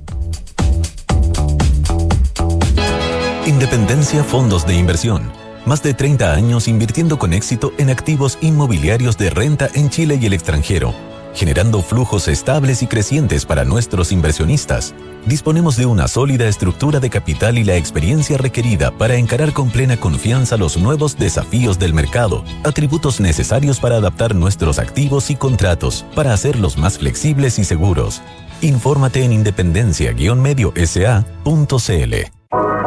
F: Independencia Fondos de Inversión. Más de 30 años invirtiendo con éxito en activos inmobiliarios de renta en Chile y el extranjero generando flujos estables y crecientes para nuestros inversionistas. Disponemos de una sólida estructura de capital y la experiencia requerida para encarar con plena confianza los nuevos desafíos del mercado, atributos necesarios para adaptar nuestros activos y contratos, para hacerlos más flexibles y seguros. Infórmate en independencia-mediosa.cl.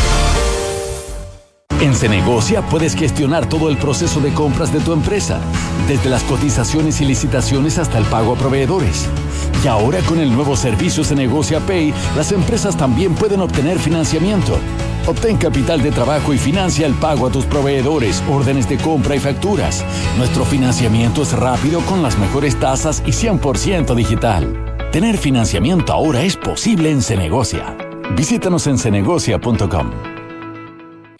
G: En Cenegocia puedes gestionar todo el proceso de compras de tu empresa, desde las cotizaciones y licitaciones hasta el pago a proveedores. Y ahora con el nuevo servicio Cenegocia Pay, las empresas también pueden obtener financiamiento. Obtén capital de trabajo y financia el pago a tus proveedores, órdenes de compra y facturas. Nuestro financiamiento es rápido con las mejores tasas y 100% digital. Tener financiamiento ahora es posible en Cenegocia. Visítanos en cenegocia.com.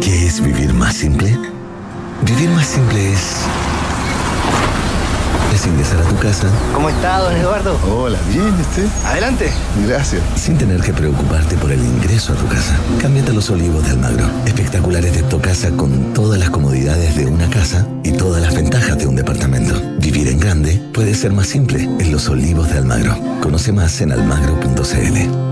H: ¿Qué es vivir más simple? Vivir más simple es. Es ingresar a tu casa.
I: ¿Cómo está, don Eduardo?
H: Hola, bien, ¿usted?
I: Adelante.
H: Gracias. Sin tener que preocuparte por el ingreso a tu casa. Cámbiate a los olivos de Almagro. Espectaculares de tu casa con todas las comodidades de una casa y todas las ventajas de un departamento. Vivir en grande puede ser más simple en los olivos de Almagro. Conoce más en almagro.cl.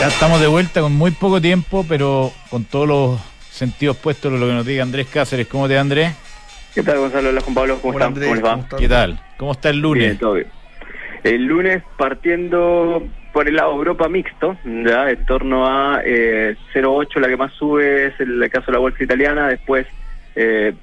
B: Ya estamos de vuelta con muy poco tiempo, pero con todos los sentidos puestos en lo que nos diga Andrés Cáceres. ¿Cómo te Andrés?
J: ¿Qué tal, Gonzalo? Hola, Juan Pablo. ¿Cómo
C: Hola,
J: están?
C: Andrés,
J: ¿Cómo les va?
B: ¿Qué tal? ¿Cómo está el lunes?
J: Bien, todo bien. El lunes partiendo por el lado Europa mixto, ya en torno a eh, 0,8 la que más sube es el caso de la bolsa italiana, después eh,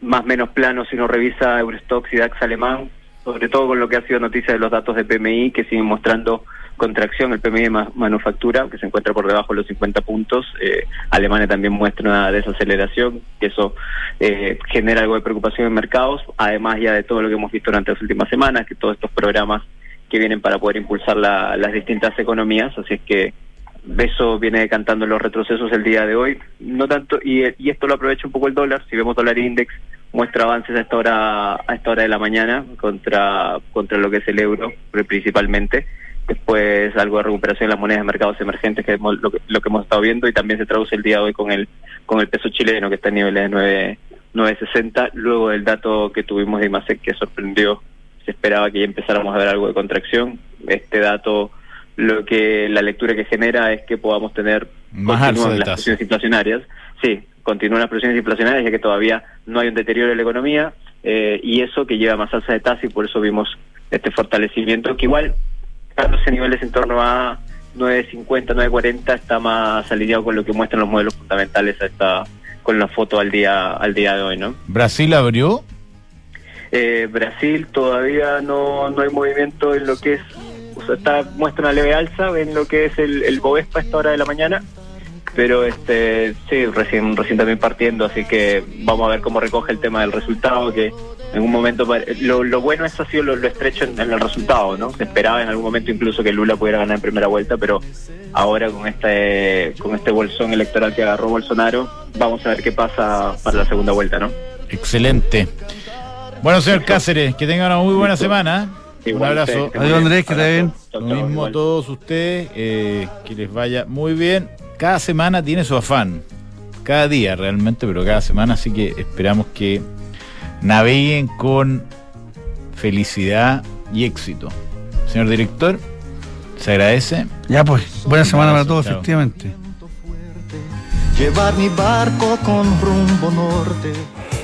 J: más menos plano si uno revisa Eurostox y DAX alemán, sobre todo con lo que ha sido noticia de los datos de PMI que siguen mostrando contracción, el PMI de ma- manufactura que se encuentra por debajo de los 50 puntos, eh, Alemania también muestra una desaceleración, que eso eh, genera algo de preocupación en mercados, además ya de todo lo que hemos visto durante las últimas semanas, que todos estos programas que vienen para poder impulsar la- las distintas economías, así es que eso viene decantando los retrocesos el día de hoy, no tanto y, y esto lo aprovecha un poco el dólar, si vemos dólar index muestra avances a esta hora a esta hora de la mañana contra contra lo que es el euro principalmente después algo de recuperación en las monedas de mercados emergentes que hemos- lo, que lo que hemos estado viendo y también se traduce el día de hoy con el con el peso chileno que está a niveles de 9 9.60 luego del dato que tuvimos de IMASEC que sorprendió se esperaba que ya empezáramos a ver algo de contracción. Este dato lo que la lectura que genera es que podamos tener
B: Más
J: continúan
B: de
J: las presiones inflacionarias. Sí continúan las presiones inflacionarias ya que todavía no hay un deterioro de la economía eh, y eso que lleva más alza de tasa y por eso vimos este fortalecimiento que igual ese niveles en torno a 9.50, 9.40 está más alineado con lo que muestran los modelos fundamentales a esta, con la foto al día al día de hoy, ¿no?
B: ¿Brasil abrió?
J: Eh, Brasil todavía no, no hay movimiento en lo que es, o sea, está, muestra una leve alza en lo que es el, el Bovespa a esta hora de la mañana, pero este sí, recién, recién también partiendo, así que vamos a ver cómo recoge el tema del resultado, que en un momento, lo, lo bueno es ha sido lo, lo estrecho en, en el resultado, ¿no? Se esperaba en algún momento incluso que Lula pudiera ganar en primera vuelta, pero ahora con este, con este bolsón electoral que agarró Bolsonaro, vamos a ver qué pasa para la segunda vuelta, ¿no?
B: Excelente. Bueno, señor Cáceres, que tenga una muy buena semana. Un abrazo.
J: ustedes, que
C: Adiós, Andrés, que te bien.
B: Lo mismo
J: igual.
B: a todos ustedes, eh, que les vaya muy bien. Cada semana tiene su afán, cada día realmente, pero cada semana, así que esperamos que naveguen con felicidad y éxito. Señor director, se agradece.
C: Ya pues, buena semana para todos,
B: Chao.
C: efectivamente.
A: Llevar mi barco con rumbo norte